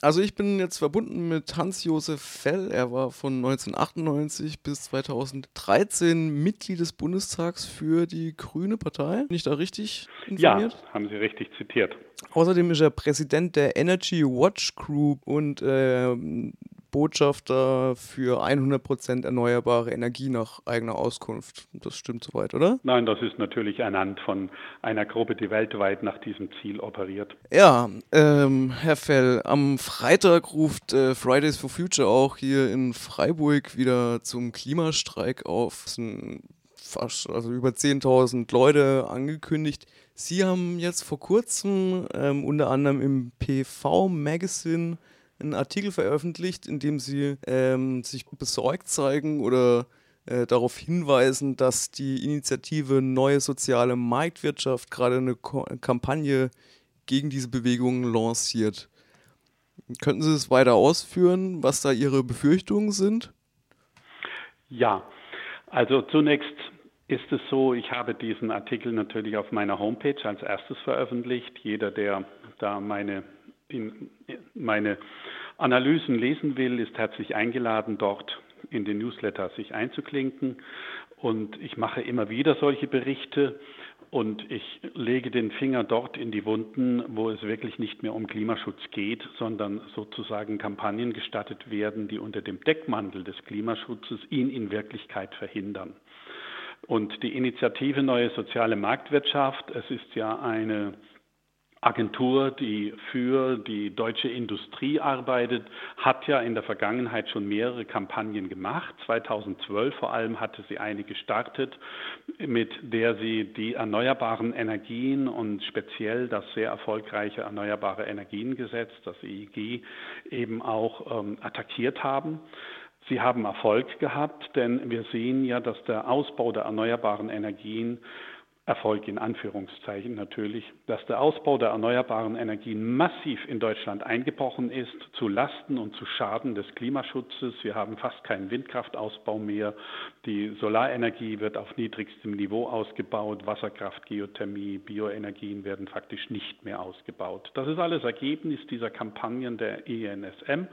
Also ich bin jetzt verbunden mit Hans-Josef Fell. Er war von 1998 bis 2013 Mitglied des Bundestags für die Grüne Partei. Bin ich da richtig informiert? Ja, haben Sie richtig zitiert. Außerdem ist er Präsident der Energy Watch Group und äh, Botschafter für 100% erneuerbare Energie nach eigener Auskunft. Das stimmt soweit, oder? Nein, das ist natürlich ernannt von einer Gruppe, die weltweit nach diesem Ziel operiert. Ja, ähm, Herr Fell, am Freitag ruft äh, Fridays for Future auch hier in Freiburg wieder zum Klimastreik auf. Es sind fast, also über 10.000 Leute angekündigt. Sie haben jetzt vor kurzem ähm, unter anderem im PV Magazine einen Artikel veröffentlicht, in dem sie ähm, sich besorgt zeigen oder äh, darauf hinweisen, dass die Initiative Neue Soziale Marktwirtschaft gerade eine Ko Kampagne gegen diese Bewegung lanciert. Könnten Sie es weiter ausführen, was da Ihre Befürchtungen sind? Ja, also zunächst ist es so, ich habe diesen Artikel natürlich auf meiner Homepage als erstes veröffentlicht. Jeder, der da meine, in, meine Analysen lesen will, ist herzlich eingeladen, dort in den Newsletter sich einzuklinken. Und ich mache immer wieder solche Berichte und ich lege den Finger dort in die Wunden, wo es wirklich nicht mehr um Klimaschutz geht, sondern sozusagen Kampagnen gestattet werden, die unter dem Deckmantel des Klimaschutzes ihn in Wirklichkeit verhindern. Und die Initiative Neue Soziale Marktwirtschaft, es ist ja eine Agentur, die für die deutsche Industrie arbeitet, hat ja in der Vergangenheit schon mehrere Kampagnen gemacht. 2012 vor allem hatte sie eine gestartet, mit der sie die erneuerbaren Energien und speziell das sehr erfolgreiche Erneuerbare Energiengesetz, das EEG, eben auch ähm, attackiert haben. Sie haben Erfolg gehabt, denn wir sehen ja, dass der Ausbau der erneuerbaren Energien Erfolg in Anführungszeichen natürlich, dass der Ausbau der erneuerbaren Energien massiv in Deutschland eingebrochen ist, zu Lasten und zu Schaden des Klimaschutzes. Wir haben fast keinen Windkraftausbau mehr. Die Solarenergie wird auf niedrigstem Niveau ausgebaut. Wasserkraft, Geothermie, Bioenergien werden faktisch nicht mehr ausgebaut. Das ist alles Ergebnis dieser Kampagnen der ENSM.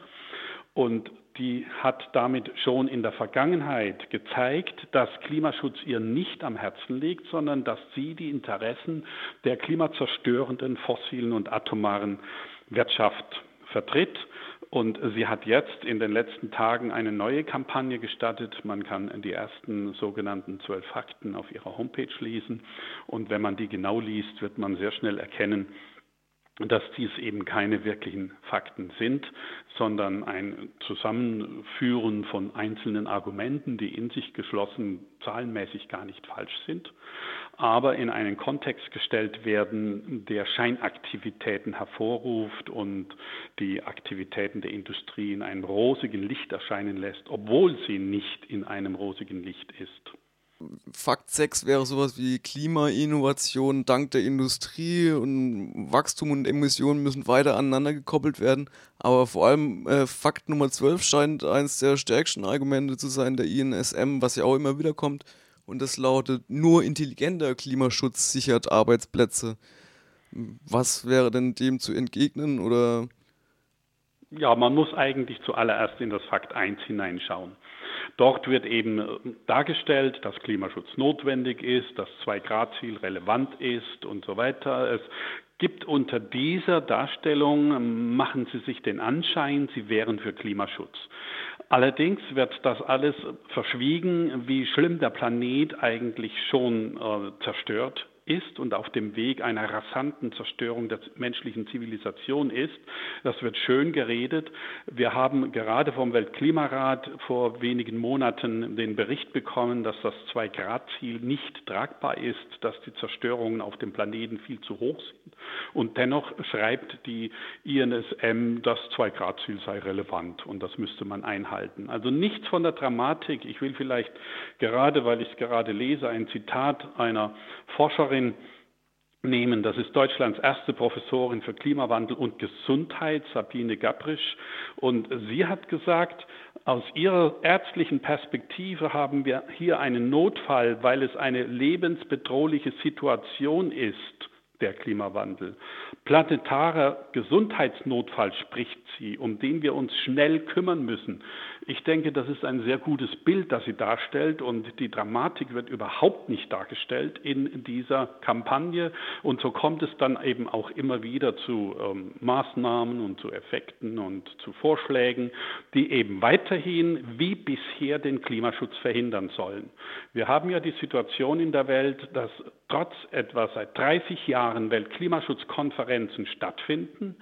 Und die hat damit schon in der Vergangenheit gezeigt, dass Klimaschutz ihr nicht am Herzen liegt, sondern dass sie die Interessen der klimazerstörenden fossilen und atomaren Wirtschaft vertritt. Und sie hat jetzt in den letzten Tagen eine neue Kampagne gestartet. Man kann die ersten sogenannten zwölf Fakten auf ihrer Homepage lesen. Und wenn man die genau liest, wird man sehr schnell erkennen, dass dies eben keine wirklichen Fakten sind, sondern ein Zusammenführen von einzelnen Argumenten, die in sich geschlossen zahlenmäßig gar nicht falsch sind, aber in einen Kontext gestellt werden, der Scheinaktivitäten hervorruft und die Aktivitäten der Industrie in einem rosigen Licht erscheinen lässt, obwohl sie nicht in einem rosigen Licht ist. Fakt 6 wäre sowas wie Klimainnovation dank der Industrie und Wachstum und Emissionen müssen weiter aneinander gekoppelt werden. Aber vor allem äh, Fakt Nummer 12 scheint eines der stärksten Argumente zu sein der INSM, was ja auch immer wieder kommt. Und das lautet, nur intelligenter Klimaschutz sichert Arbeitsplätze. Was wäre denn dem zu entgegnen oder? Ja, man muss eigentlich zuallererst in das Fakt 1 hineinschauen. Dort wird eben äh, dargestellt, dass Klimaschutz notwendig ist, das Zwei-Grad-Ziel relevant ist und so weiter. Es gibt unter dieser Darstellung, ähm, machen Sie sich den Anschein, Sie wären für Klimaschutz. Allerdings wird das alles verschwiegen, wie schlimm der Planet eigentlich schon äh, zerstört ist und auf dem Weg einer rasanten Zerstörung der menschlichen Zivilisation ist. Das wird schön geredet. Wir haben gerade vom Weltklimarat vor wenigen Monaten den Bericht bekommen, dass das Zwei-Grad-Ziel nicht tragbar ist, dass die Zerstörungen auf dem Planeten viel zu hoch sind. Und dennoch schreibt die INSM, das Zwei-Grad-Ziel sei relevant und das müsste man einhalten. Also nichts von der Dramatik. Ich will vielleicht gerade, weil ich es gerade lese, ein Zitat einer Forscherin Professorin nehmen. Das ist Deutschlands erste Professorin für Klimawandel und Gesundheit, Sabine Gabrisch. Und sie hat gesagt, aus ihrer ärztlichen Perspektive haben wir hier einen Notfall, weil es eine lebensbedrohliche Situation ist der Klimawandel. Planetarer Gesundheitsnotfall spricht sie, um den wir uns schnell kümmern müssen. Ich denke, das ist ein sehr gutes Bild, das sie darstellt und die Dramatik wird überhaupt nicht dargestellt in dieser Kampagne und so kommt es dann eben auch immer wieder zu ähm, Maßnahmen und zu Effekten und zu Vorschlägen, die eben weiterhin wie bisher den Klimaschutz verhindern sollen. Wir haben ja die Situation in der Welt, dass trotz etwa seit 30 Jahren Weltklimaschutzkonferenzen stattfinden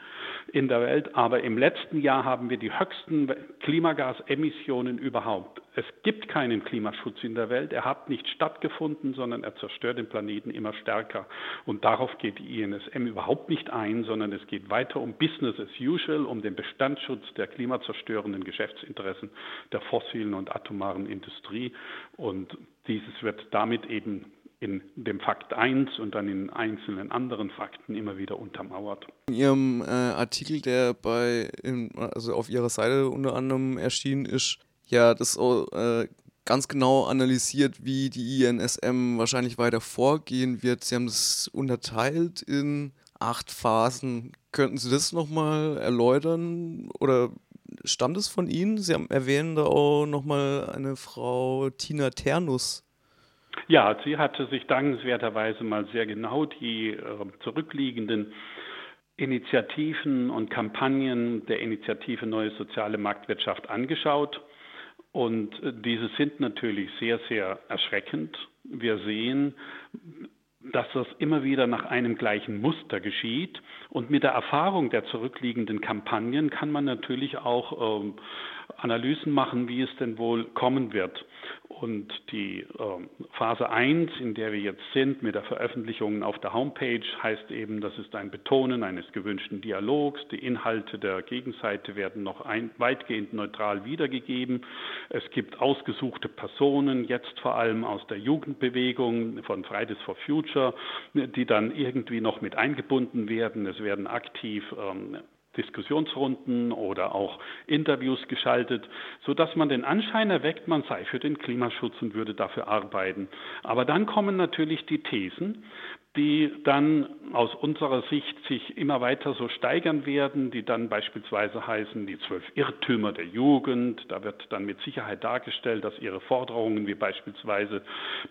in der Welt, aber im letzten Jahr haben wir die höchsten Klimagasemissionen überhaupt. Es gibt keinen Klimaschutz in der Welt, er hat nicht stattgefunden, sondern er zerstört den Planeten immer stärker. Und darauf geht die INSM überhaupt nicht ein, sondern es geht weiter um Business as usual, um den Bestandsschutz der klimazerstörenden Geschäftsinteressen der fossilen und atomaren Industrie. Und dieses wird damit eben in dem Fakt 1 und dann in einzelnen anderen Fakten immer wieder untermauert. In Ihrem äh, Artikel, der bei, in, also auf Ihrer Seite unter anderem erschienen ist, ja, das äh, ganz genau analysiert, wie die INSM wahrscheinlich weiter vorgehen wird. Sie haben das unterteilt in acht Phasen. Könnten Sie das nochmal erläutern oder stammt es von Ihnen? Sie haben erwähnen da auch nochmal eine Frau Tina Ternus ja, sie hatte sich dankenswerterweise mal sehr genau die äh, zurückliegenden Initiativen und Kampagnen der Initiative Neue Soziale Marktwirtschaft angeschaut. Und äh, diese sind natürlich sehr, sehr erschreckend. Wir sehen, dass das immer wieder nach einem gleichen Muster geschieht. Und mit der Erfahrung der zurückliegenden Kampagnen kann man natürlich auch äh, Analysen machen, wie es denn wohl kommen wird. Und die äh, Phase 1, in der wir jetzt sind, mit der Veröffentlichung auf der Homepage, heißt eben, das ist ein Betonen eines gewünschten Dialogs. Die Inhalte der Gegenseite werden noch ein, weitgehend neutral wiedergegeben. Es gibt ausgesuchte Personen, jetzt vor allem aus der Jugendbewegung von Fridays for Future, die dann irgendwie noch mit eingebunden werden. Es werden aktiv ähm, Diskussionsrunden oder auch Interviews geschaltet, so dass man den Anschein erweckt, man sei für den Klimaschutz und würde dafür arbeiten. Aber dann kommen natürlich die Thesen, die dann aus unserer Sicht sich immer weiter so steigern werden, die dann beispielsweise heißen die zwölf Irrtümer der Jugend. Da wird dann mit Sicherheit dargestellt, dass ihre Forderungen wie beispielsweise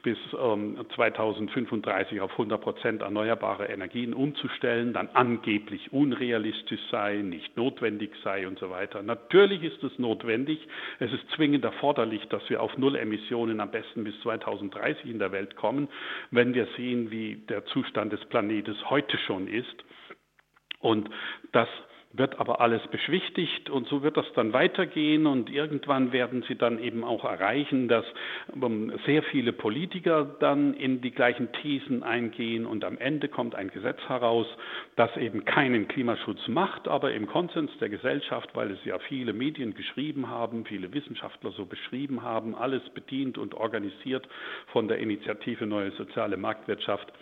bis ähm, 2035 auf 100 Prozent erneuerbare Energien umzustellen, dann angeblich unrealistisch sei, nicht notwendig sei und so weiter. Natürlich ist es notwendig. Es ist zwingend erforderlich, dass wir auf Null Emissionen am besten bis 2030 in der Welt kommen, wenn wir sehen, wie der Zustand des Planetes heute schon ist. Und das wird aber alles beschwichtigt und so wird das dann weitergehen und irgendwann werden sie dann eben auch erreichen, dass ähm, sehr viele Politiker dann in die gleichen Thesen eingehen und am Ende kommt ein Gesetz heraus, das eben keinen Klimaschutz macht, aber im Konsens der Gesellschaft, weil es ja viele Medien geschrieben haben, viele Wissenschaftler so beschrieben haben, alles bedient und organisiert von der Initiative Neue Soziale Marktwirtschaft,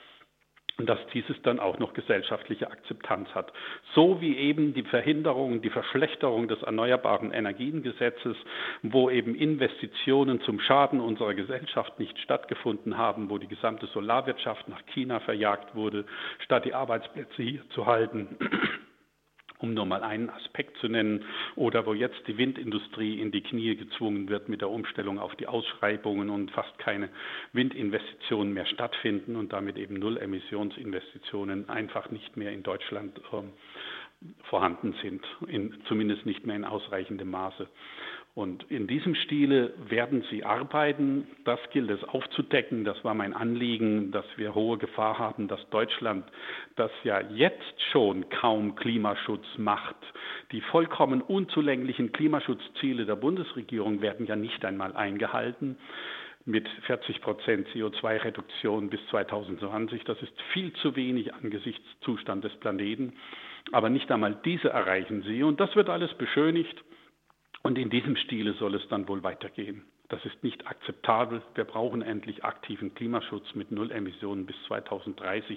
dass dieses dann auch noch gesellschaftliche Akzeptanz hat. So wie eben die Verhinderung, die Verschlechterung des Erneuerbaren Energiengesetzes, wo eben Investitionen zum Schaden unserer Gesellschaft nicht stattgefunden haben, wo die gesamte Solarwirtschaft nach China verjagt wurde, statt die Arbeitsplätze hier zu halten um nur mal einen Aspekt zu nennen, oder wo jetzt die Windindustrie in die Knie gezwungen wird mit der Umstellung auf die Ausschreibungen und fast keine Windinvestitionen mehr stattfinden und damit eben Null-Emissionsinvestitionen einfach nicht mehr in Deutschland äh, vorhanden sind, in, zumindest nicht mehr in ausreichendem Maße. Und in diesem Stile werden sie arbeiten. Das gilt es aufzudecken. Das war mein Anliegen, dass wir hohe Gefahr haben, dass Deutschland, das ja jetzt schon kaum Klimaschutz macht, die vollkommen unzulänglichen Klimaschutzziele der Bundesregierung werden ja nicht einmal eingehalten mit 40 Prozent CO2-Reduktion bis 2020. Das ist viel zu wenig angesichts Zustand des Planeten. Aber nicht einmal diese erreichen sie. Und das wird alles beschönigt. Und in diesem Stile soll es dann wohl weitergehen. Das ist nicht akzeptabel. Wir brauchen endlich aktiven Klimaschutz mit Null Emissionen bis 2030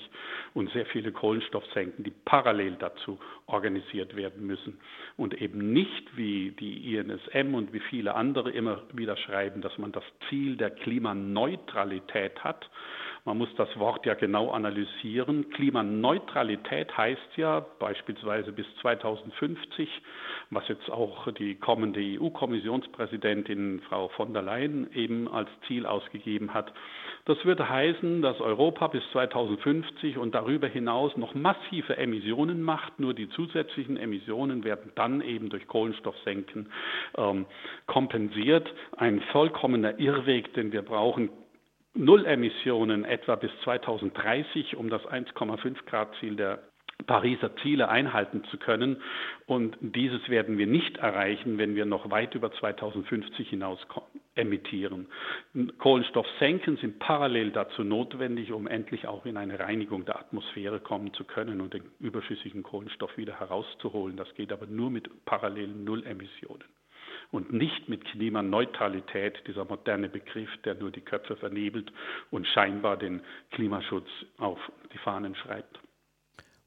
und sehr viele Kohlenstoffsenken, die parallel dazu organisiert werden müssen und eben nicht wie die INSM und wie viele andere immer wieder schreiben, dass man das Ziel der Klimaneutralität hat Man muss das Wort ja genau analysieren. Klimaneutralität heißt ja beispielsweise bis 2050, was jetzt auch die kommende EU-Kommissionspräsidentin Frau von der Leyen eben als Ziel ausgegeben hat. Das würde heißen, dass Europa bis 2050 und darüber hinaus noch massive Emissionen macht. Nur die zusätzlichen Emissionen werden dann eben durch Kohlenstoffsenken ähm, kompensiert. Ein vollkommener Irrweg, den wir brauchen. Null Emissionen etwa bis 2030, um das 1,5 Grad Ziel der Pariser Ziele einhalten zu können. Und dieses werden wir nicht erreichen, wenn wir noch weit über 2050 hinaus emittieren. Kohlenstoffsenken sind parallel dazu notwendig, um endlich auch in eine Reinigung der Atmosphäre kommen zu können und den überschüssigen Kohlenstoff wieder herauszuholen. Das geht aber nur mit parallelen Nullemissionen und nicht mit Klimaneutralität, dieser moderne Begriff, der nur die Köpfe vernebelt und scheinbar den Klimaschutz auf die Fahnen schreibt.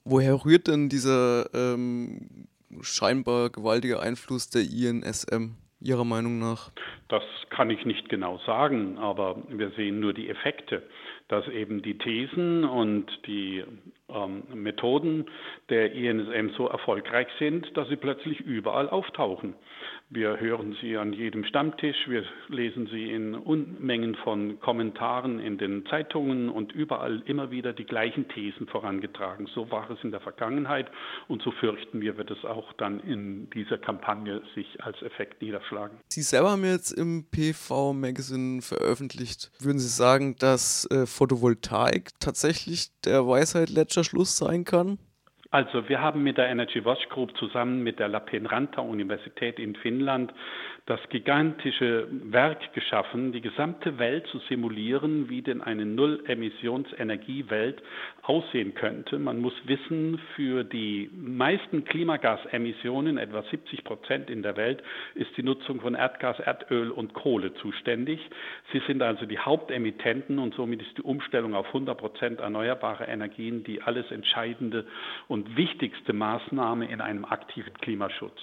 Woher rührt denn dieser ähm, scheinbar gewaltige Einfluss der INSM Ihrer Meinung nach? Das kann ich nicht genau sagen, aber wir sehen nur die Effekte, dass eben die Thesen und die Methoden der INSM so erfolgreich sind, dass sie plötzlich überall auftauchen. Wir hören sie an jedem Stammtisch, wir lesen sie in Unmengen von Kommentaren in den Zeitungen und überall immer wieder die gleichen Thesen vorangetragen. So war es in der Vergangenheit und so fürchten wir, wird es auch dann in dieser Kampagne sich als Effekt niederschlagen. Sie selber haben jetzt im PV Magazine veröffentlicht. Würden Sie sagen, dass äh, Photovoltaik tatsächlich der Weisheit letzter Schluss sein kann? Also wir haben mit der Energy Watch Group zusammen mit der Lappeenranta Universität in Finnland das gigantische Werk geschaffen, die gesamte Welt zu simulieren, wie denn eine Null-Emissions-Energiewelt aussehen könnte. Man muss wissen, für die meisten Klimagasemissionen, etwa 70 Prozent in der Welt, ist die Nutzung von Erdgas, Erdöl und Kohle zuständig. Sie sind also die Hauptemittenten und somit ist die Umstellung auf 100 Prozent erneuerbare Energien die alles entscheidende und wichtigste Maßnahme in einem aktiven Klimaschutz.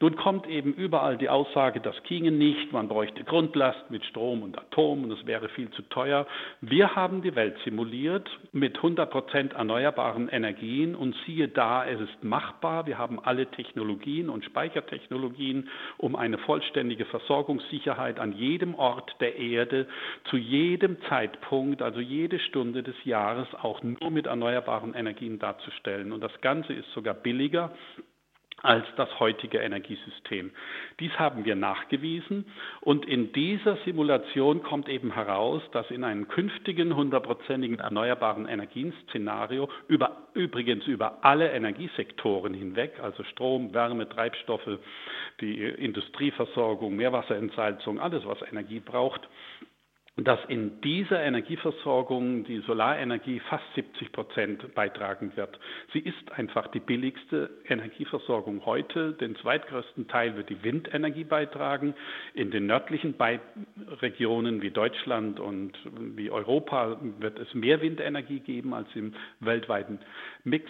Nun kommt eben überall die Aussage, das ginge nicht, man bräuchte Grundlast mit Strom und Atom und es wäre viel zu teuer. Wir haben die Welt simuliert mit 100 Prozent erneuerbaren Energien und siehe da, es ist machbar. Wir haben alle Technologien und Speichertechnologien, um eine vollständige Versorgungssicherheit an jedem Ort der Erde zu jedem Zeitpunkt, also jede Stunde des Jahres auch nur mit erneuerbaren Energien darzustellen. Und das Ganze ist sogar billiger als das heutige Energiesystem. Dies haben wir nachgewiesen und in dieser Simulation kommt eben heraus, dass in einem künftigen hundertprozentigen erneuerbaren Energien-Szenario über, übrigens über alle Energiesektoren hinweg, also Strom, Wärme, Treibstoffe, die Industrieversorgung, Meerwasserentsalzung, alles was Energie braucht, dass in dieser Energieversorgung die Solarenergie fast 70 Prozent beitragen wird. Sie ist einfach die billigste Energieversorgung heute. Den zweitgrößten Teil wird die Windenergie beitragen. In den nördlichen Regionen wie Deutschland und wie Europa wird es mehr Windenergie geben als im weltweiten Mix.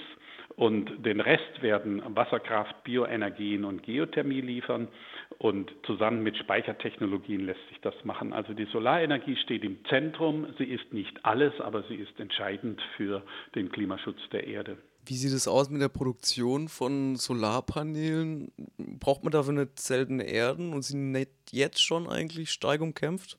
Und den Rest werden Wasserkraft, Bioenergien und Geothermie liefern. Und zusammen mit Speichertechnologien lässt sich das machen. Also die Solarenergie steht im Zentrum. Sie ist nicht alles, aber sie ist entscheidend für den Klimaschutz der Erde. Wie sieht es aus mit der Produktion von Solarpanelen? Braucht man dafür nicht seltene Erden und sind nicht jetzt schon eigentlich stark umkämpft?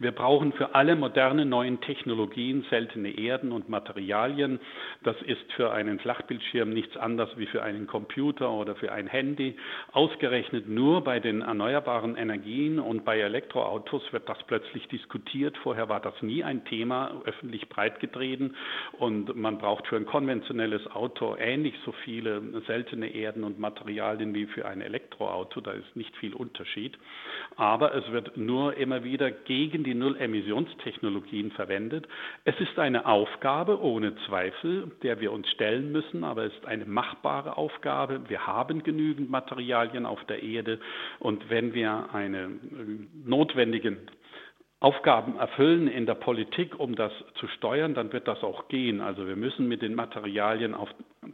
Wir brauchen für alle modernen neuen Technologien seltene Erden und Materialien. Das ist für einen Flachbildschirm nichts anderes wie für einen Computer oder für ein Handy. Ausgerechnet nur bei den erneuerbaren Energien und bei Elektroautos wird das plötzlich diskutiert. Vorher war das nie ein Thema, öffentlich breitgetreten. Und man braucht für ein konventionelles Auto ähnlich so viele seltene Erden und Materialien wie für ein Elektroauto. Da ist nicht viel Unterschied. Aber es wird nur immer wieder gegen die Null-Emissionstechnologien verwendet. Es ist eine Aufgabe ohne Zweifel, der wir uns stellen müssen, aber es ist eine machbare Aufgabe. Wir haben genügend Materialien auf der Erde und wenn wir eine äh, notwendigen Aufgaben erfüllen in der Politik, um das zu steuern, dann wird das auch gehen. Also wir müssen mit den Materialien auf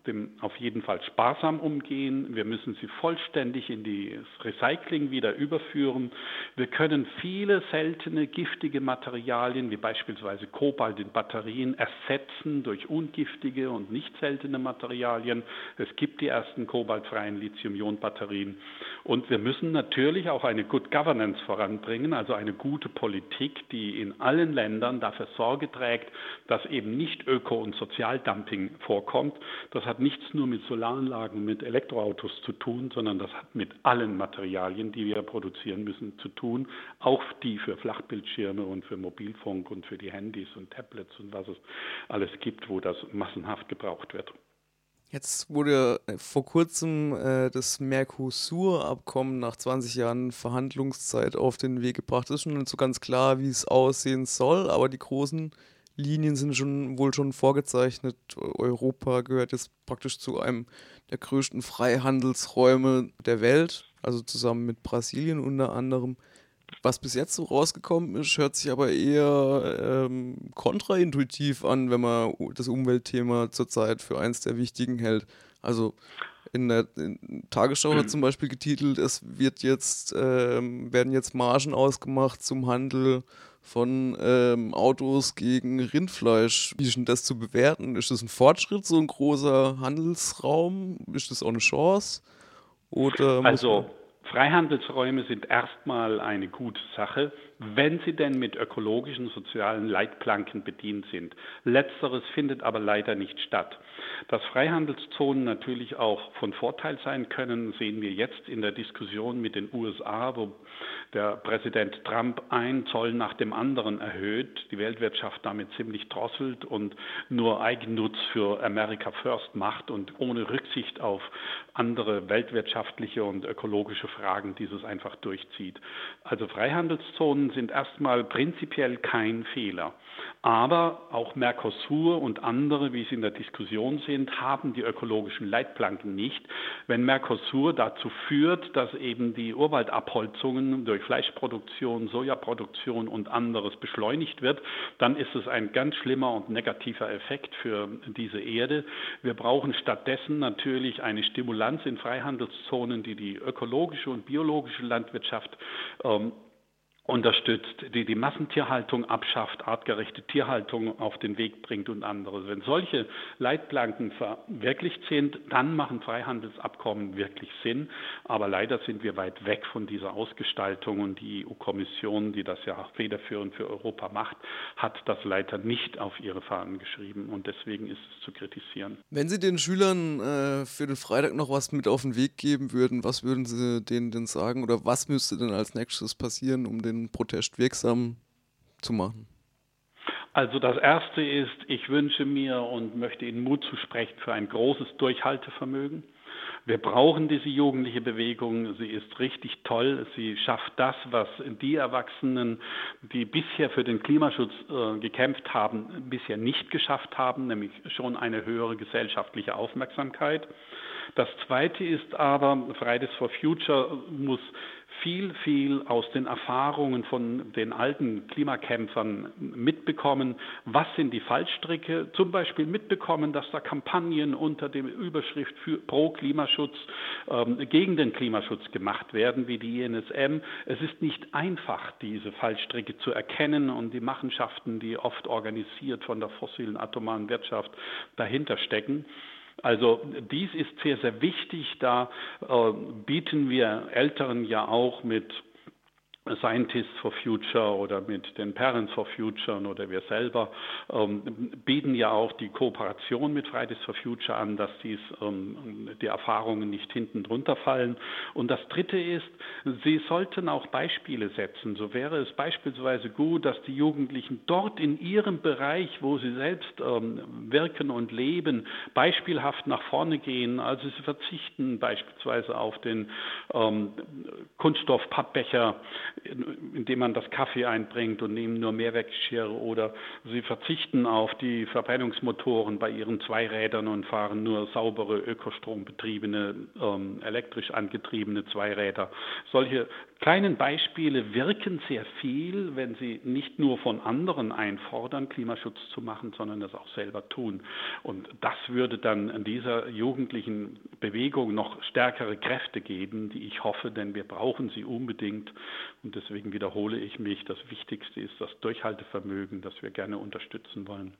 dem auf jeden Fall sparsam umgehen. Wir müssen sie vollständig in das Recycling wieder überführen. Wir können viele seltene giftige Materialien, wie beispielsweise Kobalt in Batterien, ersetzen durch ungiftige und nicht seltene Materialien. Es gibt die ersten kobaltfreien Lithium-Ionen-Batterien. Und wir müssen natürlich auch eine Good Governance voranbringen, also eine gute Politik, die in allen Ländern dafür Sorge trägt, dass eben nicht Öko- und Sozialdumping vorkommt. Das hat nichts nur mit Solaranlagen, mit Elektroautos zu tun, sondern das hat mit allen Materialien, die wir produzieren müssen, zu tun, auch die für Flachbildschirme und für Mobilfunk und für die Handys und Tablets und was es alles gibt, wo das massenhaft gebraucht wird. Jetzt wurde vor kurzem äh, das Mercosur-Abkommen nach 20 Jahren Verhandlungszeit auf den Weg gebracht. Es ist schon nicht so ganz klar, wie es aussehen soll, aber die großen Linien sind schon wohl schon vorgezeichnet. Europa gehört jetzt praktisch zu einem der größten Freihandelsräume der Welt, also zusammen mit Brasilien unter anderem. Was bis jetzt so rausgekommen ist, hört sich aber eher ähm, kontraintuitiv an, wenn man das Umweltthema zurzeit für eins der wichtigen hält. Also in der in Tagesschau mhm. hat zum Beispiel getitelt, es wird jetzt, ähm, werden jetzt Margen ausgemacht zum Handel von ähm, Autos gegen Rindfleisch. Wie ist denn das zu bewerten? Ist das ein Fortschritt, so ein großer Handelsraum? Ist das auch eine Chance? Oder also Freihandelsräume sind erstmal eine gute Sache, wenn sie denn mit ökologischen, sozialen Leitplanken bedient sind. Letzteres findet aber leider nicht statt. Dass Freihandelszonen natürlich auch von Vorteil sein können, sehen wir jetzt in der Diskussion mit den USA, wo der Präsident Trump ein Zoll nach dem anderen erhöht, die Weltwirtschaft damit ziemlich drosselt und nur Eigennutz für America First macht und ohne Rücksicht auf andere weltwirtschaftliche und ökologische Fragen dieses einfach durchzieht. Also Freihandelszonen sind erstmal prinzipiell kein Fehler. Aber auch Mercosur und andere, wie sie in der Diskussion sind, haben die ökologischen Leitplanken nicht. Wenn Mercosur dazu führt, dass eben die Urwaldabholzungen durch Fleischproduktion, Sojaproduktion und anderes beschleunigt wird, dann ist es ein ganz schlimmer und negativer Effekt für diese Erde. Wir brauchen stattdessen natürlich eine Stimulanz in Freihandelszonen, die die ökologische und biologische Landwirtschaft ähm, unterstützt, die die Massentierhaltung abschafft, artgerechte Tierhaltung auf den Weg bringt und anderes. Wenn solche Leitplanken verwirklicht sind, dann machen Freihandelsabkommen wirklich Sinn. Aber leider sind wir weit weg von dieser Ausgestaltung und die EU-Kommission, die das ja federführend für Europa macht, hat das leider nicht auf ihre Fahnen geschrieben und deswegen ist es zu kritisieren. Wenn Sie den Schülern äh, für den Freitag noch was mit auf den Weg geben würden, was würden Sie denen denn sagen oder was müsste denn als nächstes passieren, um den den Protest wirksam zu machen? Also das Erste ist, ich wünsche mir und möchte Ihnen Mut zu sprechen für ein großes Durchhaltevermögen. Wir brauchen diese jugendliche Bewegung. Sie ist richtig toll. Sie schafft das, was die Erwachsenen, die bisher für den Klimaschutz äh, gekämpft haben, bisher nicht geschafft haben, nämlich schon eine höhere gesellschaftliche Aufmerksamkeit. Das Zweite ist aber, Fridays for Future muss viel, viel aus den Erfahrungen von den alten Klimakämpfern mitbekommen. Was sind die Fallstricke? Zum Beispiel mitbekommen, dass da Kampagnen unter der Überschrift für, pro Klimaschutz ähm, gegen den Klimaschutz gemacht werden, wie die INSM. Es ist nicht einfach, diese Fallstricke zu erkennen und die Machenschaften, die oft organisiert von der fossilen atomaren Wirtschaft dahinter stecken. Also dies ist sehr, sehr wichtig. Da äh, bieten wir Älteren ja auch mit Scientists for Future oder mit den Parents for Future oder wir selber ähm, bieten ja auch die Kooperation mit Fridays for Future an, dass dies, ähm, die Erfahrungen nicht hinten drunter fallen. Und das Dritte ist, sie sollten auch Beispiele setzen. So wäre es beispielsweise gut, dass die Jugendlichen dort in ihrem Bereich, wo sie selbst ähm, wirken und leben, beispielhaft nach vorne gehen. Also sie verzichten beispielsweise auf den ähm, Kunststoff-Pappbecher indem man das Kaffee einbringt und nehmen nur Mehrweggeschirr oder sie verzichten auf die Verbrennungsmotoren bei ihren Zweirädern und fahren nur saubere ökostrombetriebene, ähm, elektrisch angetriebene Zweiräder. Solche kleinen Beispiele wirken sehr viel, wenn sie nicht nur von anderen einfordern, Klimaschutz zu machen, sondern das auch selber tun. Und das würde dann dieser jugendlichen Bewegung noch stärkere Kräfte geben, die ich hoffe, denn wir brauchen sie unbedingt. Und deswegen wiederhole ich mich, das Wichtigste ist das Durchhaltevermögen, das wir gerne unterstützen wollen.